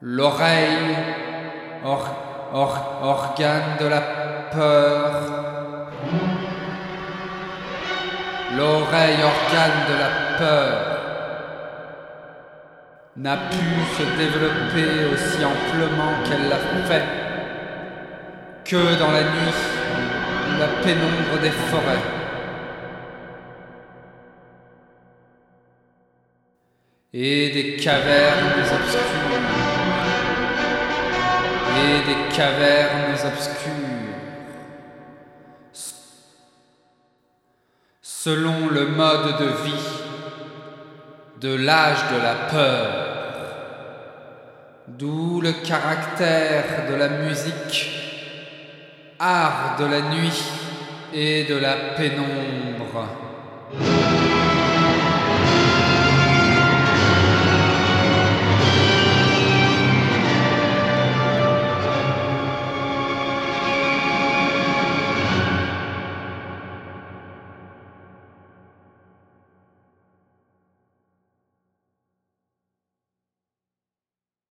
L'oreille, organe de la peur. L'oreille, organe de la peur, n'a pu se développer aussi amplement qu'elle l'a fait que dans la nuit, la pénombre des forêts. Et des cavernes obscures, et des cavernes obscures. Selon le mode de vie de l'âge de la peur, d'où le caractère de la musique, art de la nuit et de la pénombre.